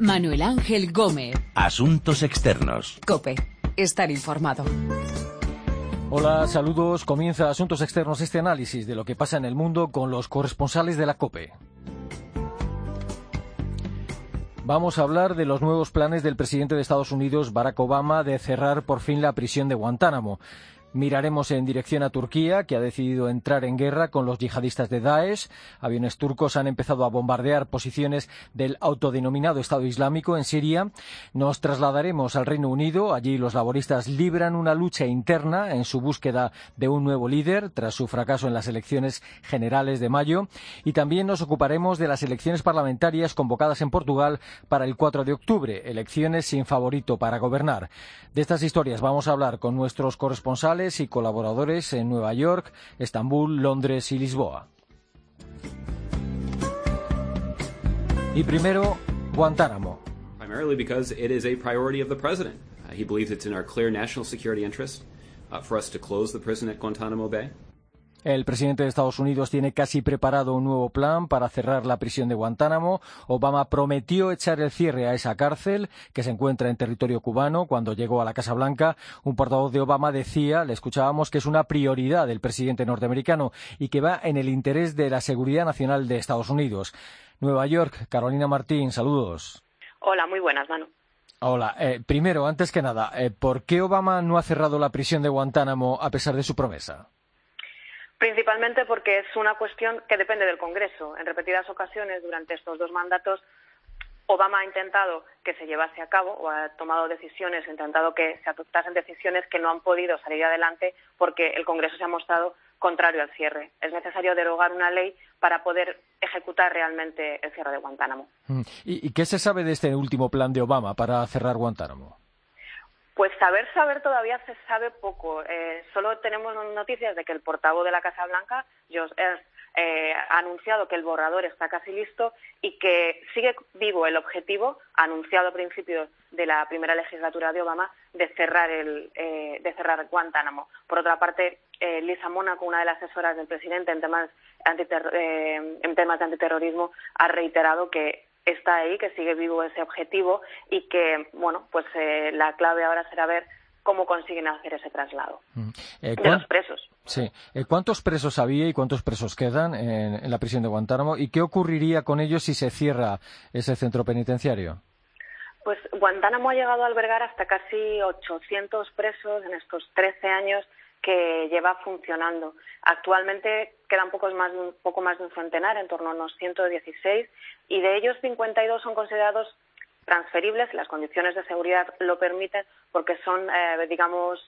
Manuel Ángel Gómez. Asuntos externos. Cope. Estar informado. Hola, saludos. Comienza Asuntos Externos este análisis de lo que pasa en el mundo con los corresponsales de la COPE. Vamos a hablar de los nuevos planes del presidente de Estados Unidos, Barack Obama, de cerrar por fin la prisión de Guantánamo. Miraremos en dirección a Turquía, que ha decidido entrar en guerra con los yihadistas de Daesh. Aviones turcos han empezado a bombardear posiciones del autodenominado Estado Islámico en Siria. Nos trasladaremos al Reino Unido. Allí los laboristas libran una lucha interna en su búsqueda de un nuevo líder tras su fracaso en las elecciones generales de mayo. Y también nos ocuparemos de las elecciones parlamentarias convocadas en Portugal para el 4 de octubre. Elecciones sin favorito para gobernar. De estas historias vamos a hablar con nuestros corresponsales y colaboradores en Nueva York, Estambul, Londres y Lisboa. Y primero, Guantánamo. Primarily because it is a priority of the president. Uh, he believes it's in our clear national security interest uh, for us to close the prison at Guantanamo Bay. El presidente de Estados Unidos tiene casi preparado un nuevo plan para cerrar la prisión de Guantánamo. Obama prometió echar el cierre a esa cárcel que se encuentra en territorio cubano cuando llegó a la Casa Blanca. Un portavoz de Obama decía, le escuchábamos, que es una prioridad del presidente norteamericano y que va en el interés de la seguridad nacional de Estados Unidos. Nueva York, Carolina Martín, saludos. Hola, muy buenas, Manu. Hola. Eh, primero, antes que nada, eh, ¿por qué Obama no ha cerrado la prisión de Guantánamo a pesar de su promesa? Principalmente porque es una cuestión que depende del Congreso. En repetidas ocasiones durante estos dos mandatos, Obama ha intentado que se llevase a cabo o ha tomado decisiones, ha intentado que se adoptasen decisiones que no han podido salir adelante porque el Congreso se ha mostrado contrario al cierre. Es necesario derogar una ley para poder ejecutar realmente el cierre de Guantánamo. Mm. ¿Y, qué se sabe de este último plan de Obama para cerrar Guantánamo? Pues saber, saber todavía se sabe poco. Eh, solo tenemos noticias de que el portavoz de la Casa Blanca, Josh Ernst, eh, ha anunciado que el borrador está casi listo y que sigue vivo el objetivo, anunciado a principios de la primera legislatura de Obama, de cerrar, el, eh, de cerrar Guantánamo. Por otra parte, Lisa Mónaco, una de las asesoras del presidente en temas, en temas de antiterrorismo, ha reiterado que está ahí, que sigue vivo ese objetivo y que, bueno, pues eh, la clave ahora será ver cómo consiguen hacer ese traslado eh, de los presos. Sí. Eh, ¿Cuántos presos había y cuántos presos quedan en, la prisión de Guantánamo? ¿Y qué ocurriría con ellos si se cierra ese centro penitenciario? Pues Guantánamo ha llegado a albergar hasta casi 800 presos en estos 13 años que lleva funcionando. Actualmente quedan pocos más, un poco más de un centenar, en torno a unos 116, y de ellos 52 son considerados transferibles, las condiciones de seguridad lo permiten, porque son, eh, digamos,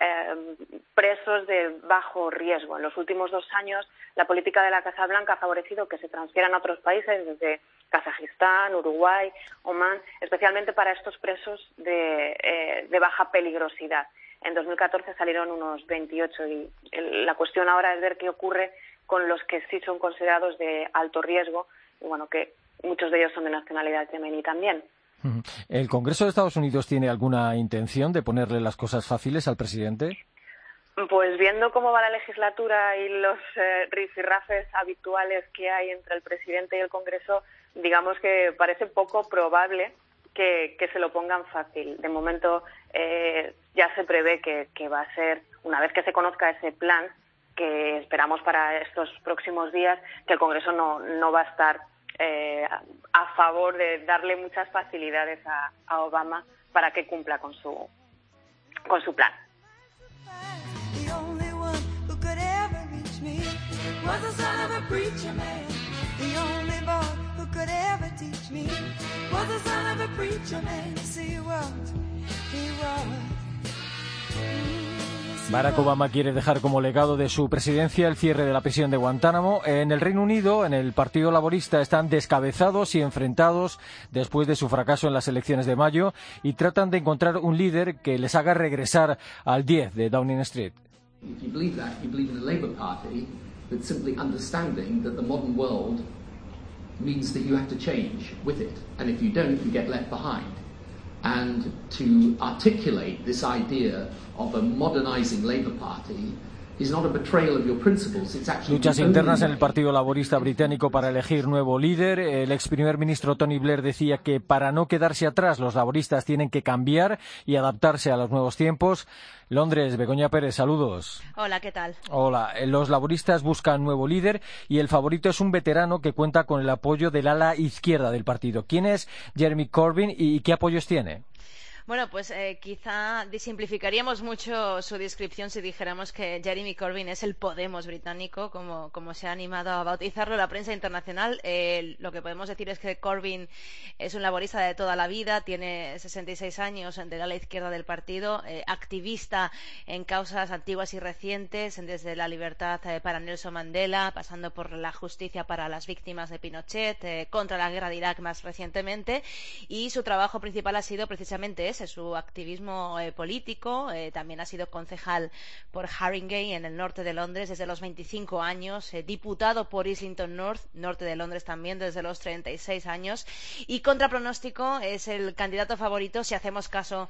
eh, presos de bajo riesgo. En los últimos dos años, la política de la Casa Blanca ha favorecido que se transfieran a otros países, desde Kazajistán, Uruguay, Omán, especialmente para estos presos de, eh, de baja peligrosidad. En 2014 salieron unos 28 y la cuestión ahora es ver qué ocurre con los que sí son considerados de alto riesgo y bueno, que muchos de ellos son de nacionalidad yemení también. ¿El Congreso de Estados Unidos tiene alguna intención de ponerle las cosas fáciles al presidente? Pues viendo cómo va la legislatura y los eh, rifirrafes habituales que hay entre el presidente y el Congreso, digamos que parece poco probable que, se lo pongan fácil. De momento eh, ya se prevé que, va a ser, una vez que se conozca ese plan, que esperamos para estos próximos días, que el Congreso no, no va a estar eh, a favor de darle muchas facilidades a, Obama para que cumpla con su, con su plan. Barack Obama quiere dejar como legado de su presidencia el cierre de la prisión de Guantánamo. En el Reino Unido, en el Partido Laborista, están descabezados y enfrentados después de su fracaso en las elecciones de mayo y tratan de encontrar un líder que les haga regresar al 10 de Downing Street. Means that you have to change with it. And if you don't, you get left behind. And to articulate this idea of a modernizing Labour Party Luchas internas en el Partido Laborista Británico para elegir nuevo líder. El ex primer ministro Tony Blair decía que para no quedarse atrás los laboristas tienen que cambiar y adaptarse a los nuevos tiempos. Londres, Begoña Pérez, saludos. Hola, ¿qué tal? Hola, los laboristas buscan nuevo líder y el favorito es un veterano que cuenta con el apoyo del ala izquierda del partido. ¿Quién es Jeremy Corbyn y qué apoyos tiene? Bueno, pues eh, quizá simplificaríamos mucho su descripción si dijéramos que Jeremy Corbyn es el Podemos británico, como, como se ha animado a bautizarlo la prensa internacional. Eh, lo que podemos decir es que Corbyn es un laborista de toda la vida, tiene 66 años de la izquierda del partido, eh, activista en causas antiguas y recientes, desde la libertad para Nelson Mandela, pasando por la justicia para las víctimas de Pinochet, contra la guerra de Irak más recientemente, y su trabajo principal ha sido precisamente su activismo eh, político. Eh, también ha sido concejal por Haringey en el norte de Londres desde los 25 años, eh, diputado por Islington North, norte de Londres también desde los 36 años. Y contra pronóstico es el candidato favorito si hacemos caso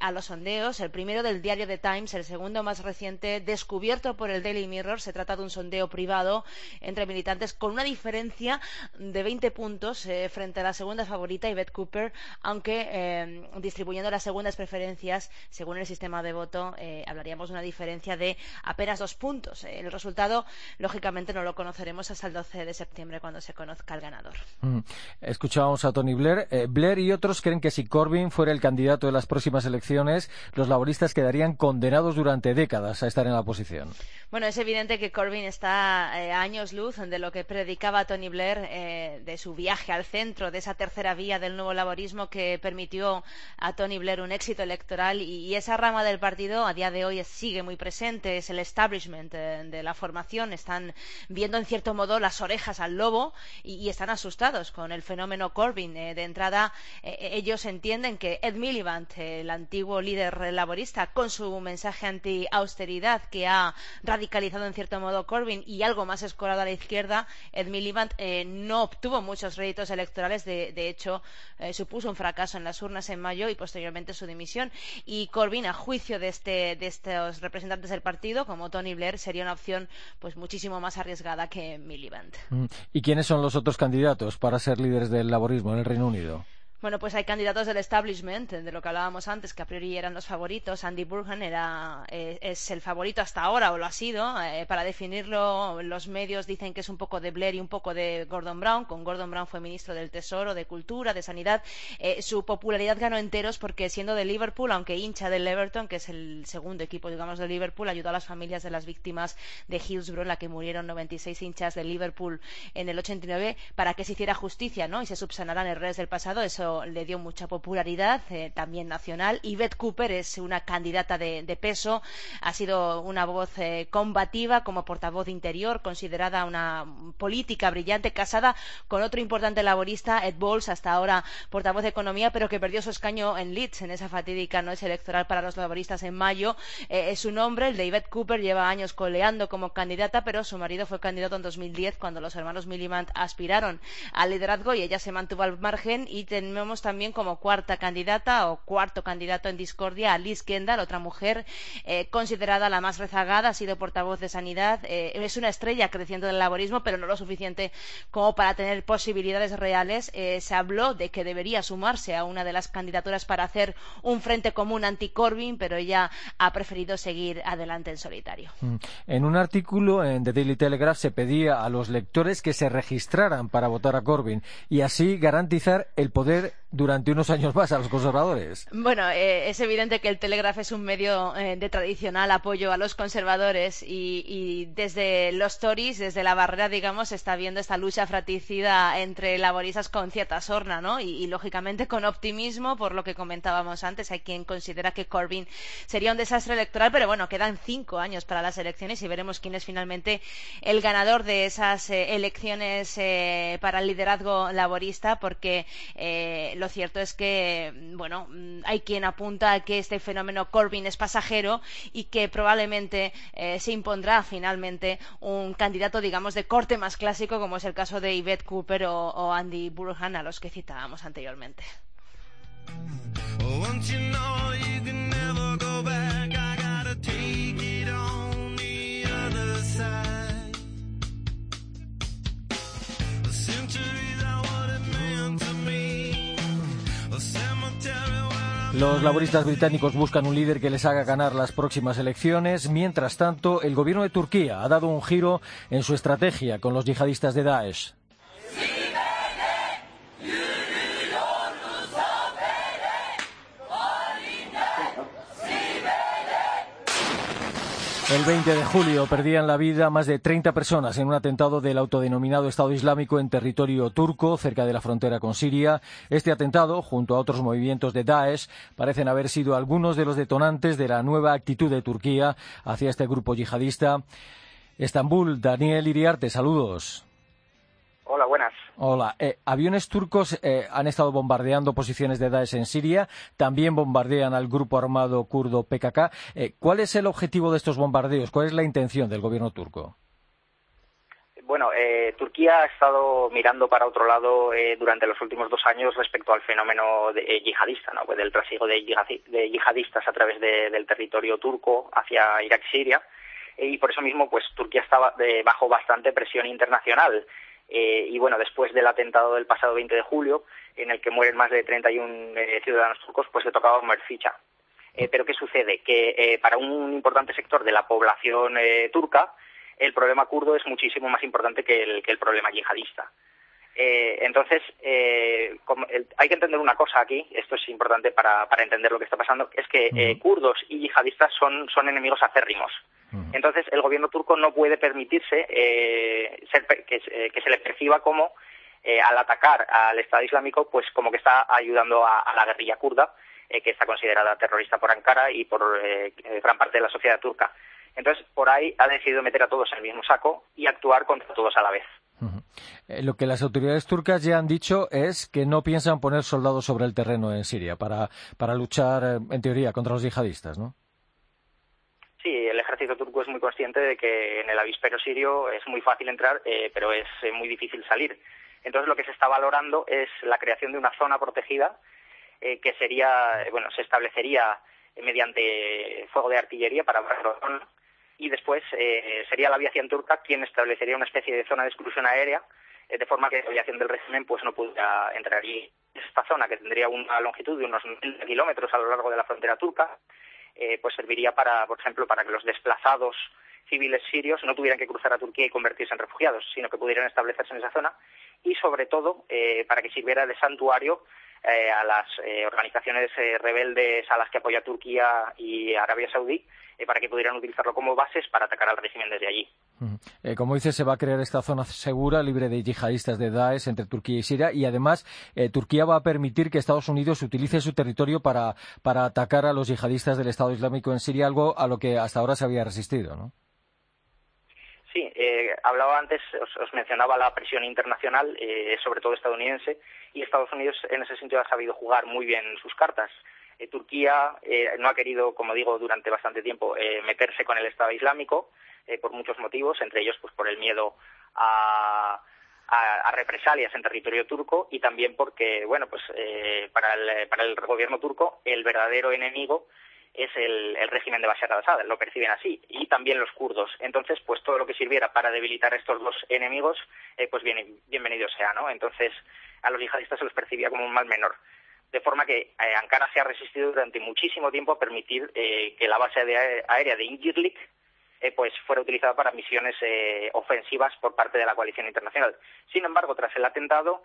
a los sondeos. El primero del diario The Times, el segundo más reciente, descubierto por el Daily Mirror. Se trata de un sondeo privado entre militantes con una diferencia de 20 puntos frente a la segunda favorita, Yvette Cooper, aunque distribuyendo las segundas preferencias, según el sistema de voto, eh, hablaríamos de una diferencia de apenas dos puntos. El resultado, lógicamente, no lo conoceremos hasta el 12 de septiembre, cuando se conozca el ganador. Mm. Escuchábamos a Tony Blair. Eh, Blair y otros creen que si Corbyn fuera el candidato de las próximas elecciones, los laboristas quedarían condenados durante décadas a estar en la oposición. Bueno, es evidente que Corbyn está eh, a años luz de lo que predicaba Tony Blair, de su viaje al centro, de esa tercera vía del nuevo laborismo que permitió a Tony Blair un éxito electoral y, esa rama del partido a día de hoy sigue muy presente, es el establishment eh, de, la formación, están viendo en cierto modo las orejas al lobo y, están asustados con el fenómeno Corbyn. Eh, de entrada, eh, ellos entienden que Ed Miliband, el antiguo líder laborista, con su mensaje anti-austeridad que ha radicalizado en cierto modo Corbyn y algo más escorado a la izquierda, Ed Miliband no obtuvo muchos réditos electorales, de, de hecho supuso un fracaso en las urnas en mayo y posteriormente su dimisión. Y Corbyn, a juicio de, este, de estos representantes del partido, como Tony Blair, sería una opción pues muchísimo más arriesgada que Miliband. Mm. ¿Y quiénes son los otros candidatos para ser líderes del laborismo en el Reino Unido? Bueno, pues hay candidatos del establishment, de lo que hablábamos antes, que a priori eran los favoritos. Andy Burhan era, eh, es el favorito hasta ahora, o lo ha sido. Eh, para definirlo, los medios dicen que es un poco de Blair y un poco de Gordon Brown. Con Gordon Brown fue ministro del Tesoro, de Cultura, de Sanidad. Eh, su popularidad ganó enteros porque, siendo de Liverpool, aunque hincha del Everton, que es el segundo equipo, digamos, de Liverpool, ayudó a las familias de las víctimas de Hillsborough, en la que murieron 96 hinchas de Liverpool en el 89, para que se hiciera justicia ¿no? y se subsanaran errores del pasado. Eso le dio mucha popularidad, eh, también nacional. Y Beth Cooper es una candidata de, peso, ha sido una voz eh, combativa como portavoz de interior, considerada una política brillante, casada con otro importante laborista, Ed Balls, hasta ahora portavoz de economía, pero que perdió su escaño en Leeds, en esa fatídica noche electoral para los laboristas en mayo. Eh, es su nombre, el de Yvette Cooper, lleva años coleando como candidata, pero su marido fue candidato en 2010 cuando los hermanos Millimant aspiraron al liderazgo y ella se mantuvo al margen y tenemos también como cuarta candidata o cuarto candidato en discordia a Liz Kendall, otra mujer eh, considerada la más rezagada, ha sido portavoz de Sanidad, eh, es una estrella creciendo del laborismo, pero no lo suficiente como para tener posibilidades reales. Eh, se habló de que debería sumarse a una de las candidaturas para hacer un frente común anti-Corbyn, pero ella ha preferido seguir adelante en solitario. Mm. En un artículo en The Daily Telegraph se pedía a los lectores que se registraran para votar a Corbyn y así garantizar el poder durante unos años más a los conservadores. Bueno, eh, es evidente que el Telegraph es un medio eh, de tradicional apoyo a los conservadores y, desde los Tories, desde la barrera, digamos, se está viendo esta lucha fratricida entre laboristas con cierta sorna, ¿no? Y, lógicamente con optimismo, por lo que comentábamos antes, hay quien considera que Corbyn sería un desastre electoral, pero bueno, quedan cinco años para las elecciones y veremos quién es finalmente el ganador de esas eh, elecciones para el liderazgo laborista, porque eh, lo cierto es que, bueno, mm, hay quien apunta a que este fenómeno Corbyn es pasajero y que probablemente eh, se impondrá finalmente un candidato, digamos, de corte más clásico, como es el caso de Yvette Cooper o, Andy Burhan, a los que citábamos anteriormente. Los laboristas británicos buscan un líder que les haga ganar las próximas elecciones. Mientras tanto, el gobierno de Turquía ha dado un giro en su estrategia con los yihadistas de Daesh. El 20 de julio perdían la vida más de 30 personas en un atentado del autodenominado Estado Islámico en territorio turco, cerca de la frontera con Siria. Este atentado, junto a otros movimientos de Daesh, parecen haber sido algunos de los detonantes de la nueva actitud de Turquía hacia este grupo yihadista. Estambul, Daniel Iriarte, saludos. Hola, buenas. Hola. Eh, aviones turcos eh, han estado bombardeando posiciones de Daesh en Siria, también bombardean al grupo armado kurdo PKK. Eh, ¿Cuál es el objetivo de estos bombardeos? ¿Cuál es la intención del gobierno turco? Bueno, Turquía ha estado mirando para otro lado durante los últimos dos años respecto al fenómeno yihadista, ¿no? Pues del trasiego de, yihadistas a través del territorio turco hacia Irak y Siria. y por eso mismo, pues Turquía estaba bajo bastante presión internacional. Eh, y bueno, después del atentado del pasado 20 de julio, en el que mueren más de 31 eh, ciudadanos turcos, pues le tocaba mover ficha. Eh, pero ¿qué sucede? Que para un importante sector de la población turca, el problema kurdo es muchísimo más importante que el, que el problema yihadista. entonces, hay que entender una cosa aquí, esto es importante para, para entender lo que está pasando, es que kurdos y yihadistas son, son enemigos acérrimos. Entonces, el gobierno turco no puede permitirse eh, eh, que, se le perciba como, eh, al atacar al Estado Islámico, pues como que está ayudando a, la guerrilla kurda, que está considerada terrorista por Ankara y por gran parte de la sociedad turca. Entonces, por ahí ha decidido meter a todos en el mismo saco y actuar contra todos a la vez. lo que las autoridades turcas ya han dicho es que no piensan poner soldados sobre el terreno en Siria para, para luchar, en teoría, contra los yihadistas, ¿no? Sí, el ejército turco es muy consciente de que en el avispero sirio es muy fácil entrar, eh, pero es eh, muy difícil salir. Entonces, lo que se está valorando es la creación de una zona protegida eh, que sería, bueno, se establecería mediante fuego de artillería para zona y después sería la aviación turca quien establecería una especie de zona de exclusión aérea de forma que la aviación del régimen pues no pudiera entrar allí. Esta zona, que tendría una longitud de unos 90 kilómetros a lo largo de la frontera turca, eh, pues serviría para, por ejemplo, para que los desplazados civiles sirios no tuvieran que cruzar a Turquía y convertirse en refugiados, sino que pudieran establecerse en esa zona y, sobre todo, eh, para que sirviera de santuario eh, a las organizaciones rebeldes a las que apoya Turquía y Arabia Saudí para que pudieran utilizarlo como bases para atacar al régimen desde allí. Eh, como dice, se va a crear esta zona segura, libre de yihadistas de Daesh entre Turquía y Siria, y además eh, Turquía va a permitir que Estados Unidos utilice su territorio para, para atacar a los yihadistas del Estado Islámico en Siria, algo a lo que hasta ahora se había resistido, ¿no? Sí, eh, hablaba antes, os, mencionaba la presión internacional, eh, sobre todo estadounidense, y Estados Unidos en ese sentido ha sabido jugar muy bien sus cartas. Eh, Turquía eh, no ha querido, como digo, durante bastante tiempo eh, meterse con el Estado Islámico por muchos motivos, entre ellos pues por el miedo a, represalias en territorio turco y también porque, bueno, pues para, el, para el gobierno turco el verdadero enemigo es el, régimen de Bashar al-Assad, lo perciben así, y también los kurdos. Entonces, pues todo lo que sirviera para debilitar estos dos enemigos, pues bien, bienvenido sea, ¿no? Entonces, a los yihadistas se los percibía como un mal menor de forma que eh, Ankara se ha resistido durante muchísimo tiempo a permitir eh, que la base aérea de Incirlik eh, pues fuera utilizada para misiones ofensivas por parte de la coalición internacional. Sin embargo, tras el atentado,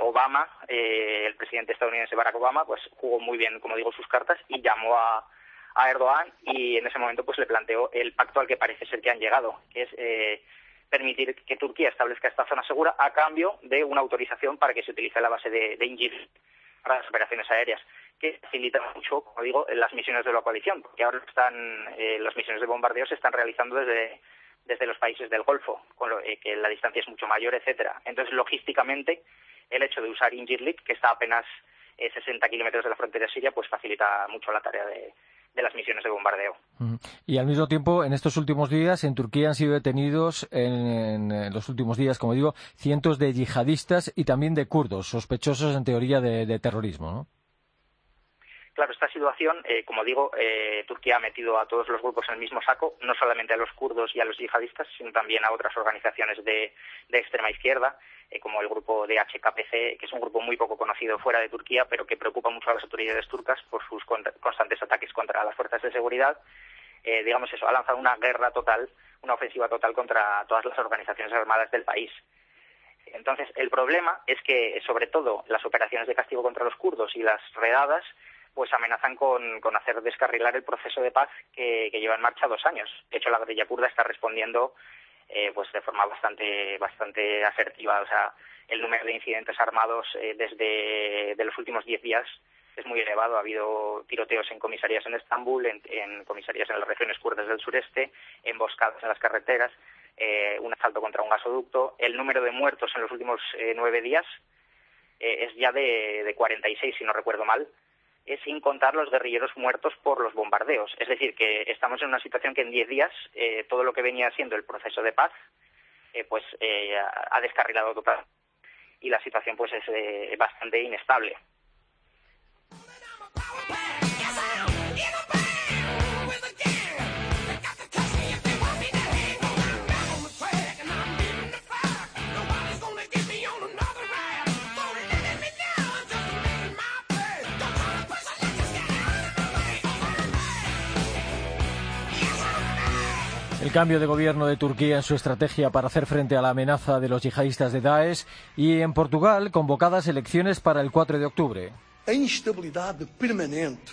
Obama, el presidente estadounidense Barack Obama, pues jugó muy bien, como digo, sus cartas y llamó a, a Erdogan y en ese momento pues le planteó el pacto al que parece ser que han llegado, que es permitir que Turquía establezca esta zona segura a cambio de una autorización para que se utilice la base de, de para las operaciones aéreas, que facilitan mucho, como digo, las misiones de la coalición, porque ahora están, eh, las misiones de bombardeo se están realizando desde, desde los países del Golfo, con lo, eh, que la distancia es mucho mayor, etcétera. Entonces, logísticamente, el hecho de usar Incirlik, que está apenas 60 eh, kilómetros de la frontera siria, pues facilita mucho la tarea de, de las misiones de bombardeo. Y al mismo tiempo, en estos últimos días, en Turquía han sido detenidos, en, los últimos días, como digo, cientos de yihadistas y también de kurdos, sospechosos en teoría de, terrorismo, ¿no? Claro, esta situación, eh, como digo, eh, Turquía ha metido a todos los grupos en el mismo saco, no solamente a los kurdos y a los yihadistas, sino también a otras organizaciones de, extrema izquierda, eh, como el grupo de HKPC, que es un grupo muy poco conocido fuera de Turquía, pero que preocupa mucho a las autoridades turcas por sus constantes ataques contra las fuerzas de seguridad. digamos eso, ha lanzado una guerra total, una ofensiva total contra todas las organizaciones armadas del país. Entonces, el problema es que, sobre todo, las operaciones de castigo contra los kurdos y las redadas pues amenazan con, con hacer descarrilar el proceso de paz que, lleva en marcha dos años. De hecho, la guerrilla kurda está respondiendo eh, pues de forma bastante bastante asertiva. O sea, el número de incidentes armados eh, desde de los últimos diez días es muy elevado. Ha habido tiroteos en comisarías en Estambul, en, comisarías en las regiones kurdas del sureste, emboscadas en las carreteras, eh, un asalto contra un gasoducto. El número de muertos en los últimos nueve días es ya de, de 46, si no recuerdo mal es sin contar los guerrilleros muertos por los bombardeos. Es decir, que estamos en una situación que en diez días eh, todo lo que venía siendo el proceso de paz eh, pues eh, ha descarrilado total y la situación pues es bastante inestable. Cambio de gobierno de Turquía en su estrategia para hacer frente a la amenaza de los yihadistas de Daesh y en Portugal convocadas elecciones para el 4 de octubre. A instabilidade permanente,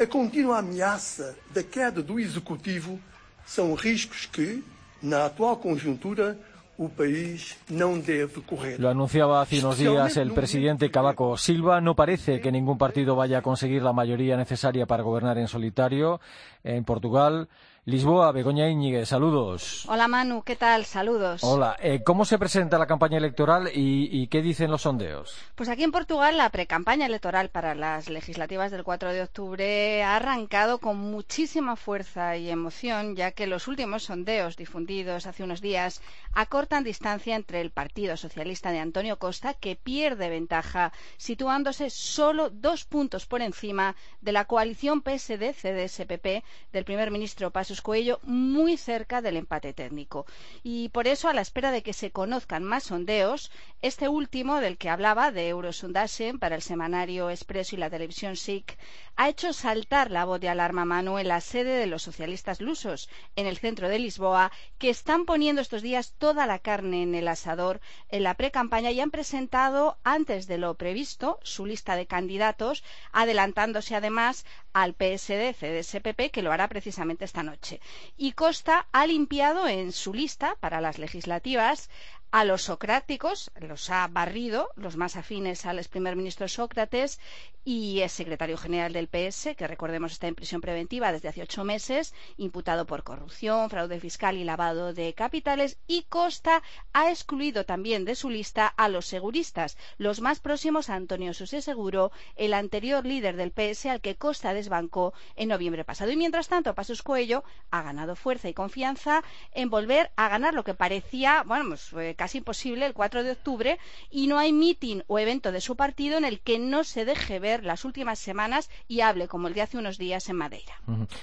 a continua ameaça da queda do executivo são riscos que, na atual conjuntura, o país não deve correr. Lo anunciaba hace unos días el presidente Cavaco Silva. No parece que ningún partido vaya a conseguir la mayoría necesaria para gobernar en solitario. En Portugal, Lisboa, Begoña Íñiguez, saludos. Hola Manu, ¿qué tal? Saludos. Hola, eh, ¿cómo se presenta la campaña electoral y, qué dicen los sondeos? Pues aquí en Portugal la precampaña electoral para las legislativas del 4 de octubre ha arrancado con muchísima fuerza y emoción, ya que los últimos sondeos difundidos hace unos días acortan distancia entre el Partido Socialista de Antonio Costa, que pierde ventaja, situándose solo dos puntos por encima de la coalición PSD-CDS-PP del primer ministro Paso Cuello muy cerca del empate técnico. Y por eso, a la espera de que se conozcan más sondeos, este último, del que hablaba, de Eurosundase, para el semanario Expreso y la televisión SIC, ha hecho saltar la voz de alarma Manu en la sede de los socialistas lusos, en el centro de Lisboa, que están poniendo estos días toda la carne en el asador en la pre-campaña y han presentado, antes de lo previsto, su lista de candidatos, adelantándose además al PSD-CDSPP, que lo hará precisamente esta noche. Y Costa ha limpiado en su lista para las legislativas a los socráticos, los ha barrido, los más afines al ex primer ministro Sócrates y es secretario general del PS, que recordemos está en prisión preventiva desde hace ocho meses, imputado por corrupción, fraude fiscal y lavado de capitales. Y Costa ha excluido también de su lista a los seguristas, los más próximos a Antonio Susé Seguro, el anterior líder del PS al que Costa desbancó en noviembre pasado. Y mientras tanto, Pasos Cuello ha ganado fuerza y confianza en volver a ganar lo que parecía, bueno, pues, eh, casi imposible el 4 de octubre y no hay mitin o evento de su partido en el que no se deje ver las últimas semanas y hable como el de hace unos días en Madeira.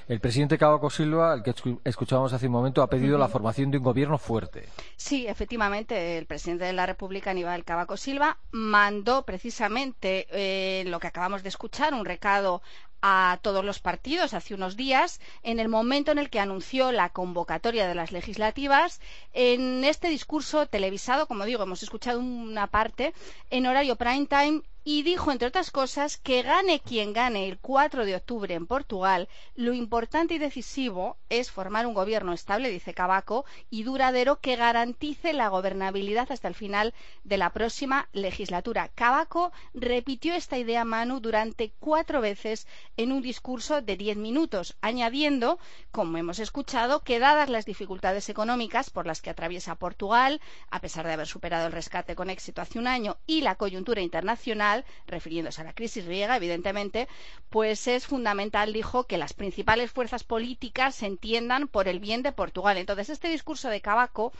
El presidente Cavaco Silva, al que escuchábamos hace un momento, ha pedido la formación de un gobierno fuerte. Sí, efectivamente, el presidente de la República, Aníbal Cavaco Silva, mandó precisamente eh, lo que acabamos de escuchar, un recado a todos los partidos hace unos días, en el momento en el que anunció la convocatoria de las legislativas, en este discurso televisado, como digo, hemos escuchado una parte, en horario prime time y dijo, entre otras cosas, que gane quien gane el 4 de octubre en Portugal, lo importante y decisivo es formar un gobierno estable, dice Cabaco, y duradero que garantice la gobernabilidad hasta el final de la próxima legislatura. Cabaco repitió esta idea, Manu, durante cuatro veces en un discurso de diez minutos, añadiendo, como hemos escuchado, que dadas las dificultades económicas por las que atraviesa Portugal, a pesar de haber superado el rescate con éxito hace un año, y la coyuntura internacional, refiriéndose a la crisis griega, evidentemente, pues es fundamental, dijo, que las principales fuerzas políticas se entiendan por el bien de Portugal. Entonces, este discurso de Cabaco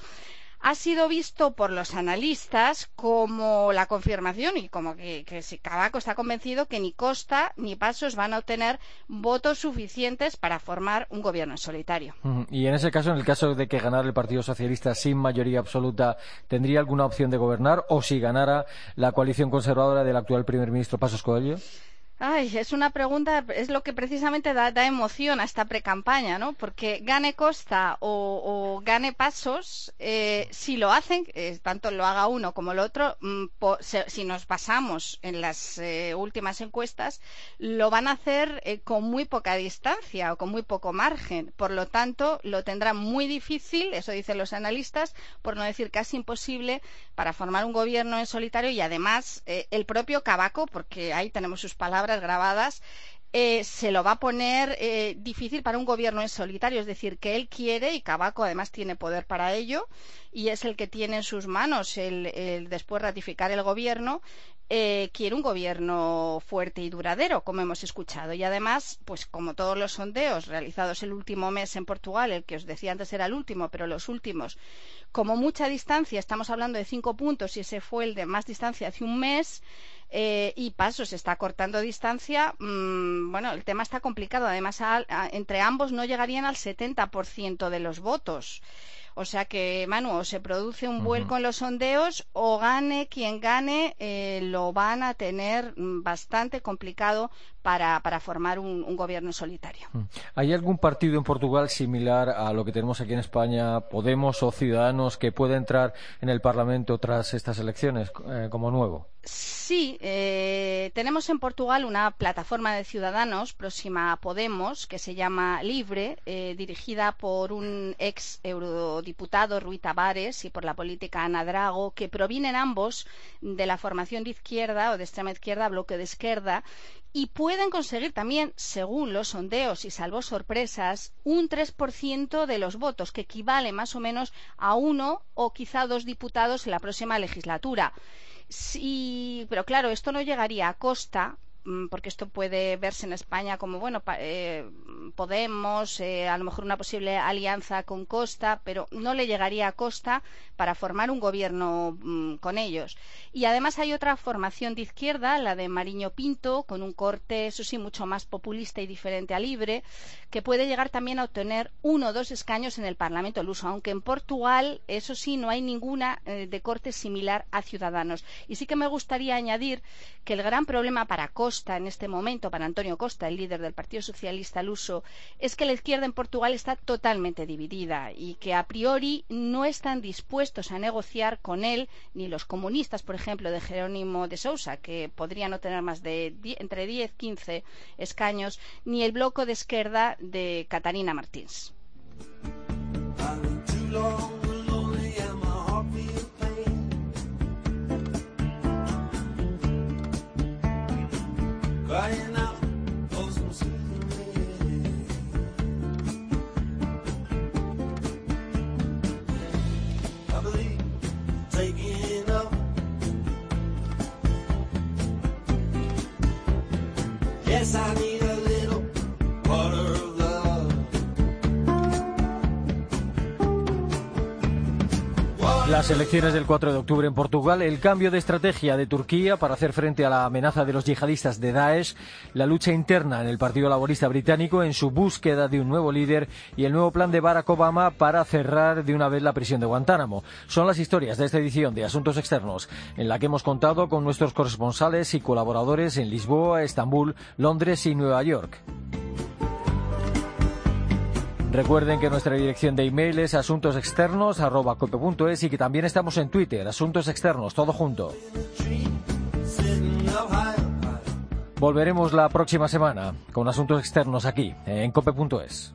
ha sido visto por los analistas como la confirmación y como que, que si Cabaco está convencido que ni Costa ni Pasos van a obtener votos suficientes para formar un gobierno en solitario. Y en ese caso, en el caso de que ganara el Partido Socialista sin mayoría absoluta, ¿tendría alguna opción de gobernar? ¿O si ganara la coalición conservadora del actual primer ministro Pasos Coelho? Ay, es una pregunta, es lo que precisamente da, emoción a esta precampaña, ¿no? Porque gane Costa o, gane Pasos, eh, si lo hacen, eh, tanto lo haga uno como el otro, mm, si nos basamos en las eh, últimas encuestas, lo van a hacer con muy poca distancia o con muy poco margen. Por lo tanto, lo tendrán muy difícil, eso dicen los analistas, por no decir casi imposible, para formar un gobierno en solitario y además el propio Cabaco, porque ahí tenemos sus palabras, grabadas, eh, se lo va a poner eh, difícil para un gobierno en solitario, es decir, que él quiere y Cabaco además tiene poder para ello y es el que tiene en sus manos el, después ratificar el gobierno. Eh, quiere un gobierno fuerte y duradero, como hemos escuchado. Y además, pues como todos los sondeos realizados el último mes en Portugal, el que os decía antes era el último, pero los últimos, como mucha distancia, estamos hablando de cinco puntos y ese fue el de más distancia hace un mes, eh, y paso, se está cortando distancia. Mm, bueno, el tema está complicado. Además, entre ambos no llegarían al 70% de los votos. O sea que, Manu, o se produce un vuelco en los sondeos o gane quien gane, eh, lo van a tener mm, bastante complicado para, formar un, gobierno solitario. ¿Hay algún partido en Portugal similar a lo que tenemos aquí en España, Podemos o Ciudadanos, que pueda entrar en el Parlamento tras estas elecciones eh, como nuevo? Sí, eh, tenemos en Portugal una plataforma de ciudadanos próxima a Podemos que se llama Libre, eh, dirigida por un ex eurodiputado Rui Tavares y por la política Ana Drago, que provienen ambos de la formación de izquierda o de extrema izquierda, bloque de izquierda, y pueden conseguir también, según los sondeos y salvo sorpresas, un 3% de los votos, que equivale más o menos a uno o quizá dos diputados en la próxima legislatura. Sí, pero claro, esto no llegaría a costa porque esto puede verse en España como, bueno, eh, Podemos, eh, a lo mejor una posible alianza con Costa, pero no le llegaría a Costa para formar un gobierno mm, con ellos. Y además hay otra formación de izquierda, la de Mariño Pinto, con un corte, eso sí, mucho más populista y diferente a Libre, que puede llegar también a obtener uno o dos escaños en el Parlamento luso, aunque en Portugal, eso sí, no hay ninguna eh, de corte similar a Ciudadanos. Y sí que me gustaría añadir que el gran problema para Costa en este momento, para Antonio Costa, el líder del Partido Socialista luso, es que la izquierda en Portugal está totalmente dividida y que a priori no están dispuestos a negociar con él ni los comunistas, por ejemplo, de Jerónimo de Sousa, que podrían no tener más de entre 10 y 15 escaños, ni el bloque de izquierda de Catarina Martins. Vai now, those Las elecciones del 4 de octubre en Portugal, el cambio de estrategia de Turquía para hacer frente a la amenaza de los yihadistas de Daesh, la lucha interna en el Partido Laborista Británico en su búsqueda de un nuevo líder y el nuevo plan de Barack Obama para cerrar de una vez la prisión de Guantánamo. Son las historias de esta edición de Asuntos Externos, en la que hemos contado con nuestros corresponsales y colaboradores en Lisboa, Estambul, Londres y Nueva York. Recuerden que nuestra dirección de email es asuntosexternos.cope.es y que también estamos en Twitter, Asuntos Externos, todo junto. Volveremos la próxima semana con Asuntos Externos aquí, en cope.es.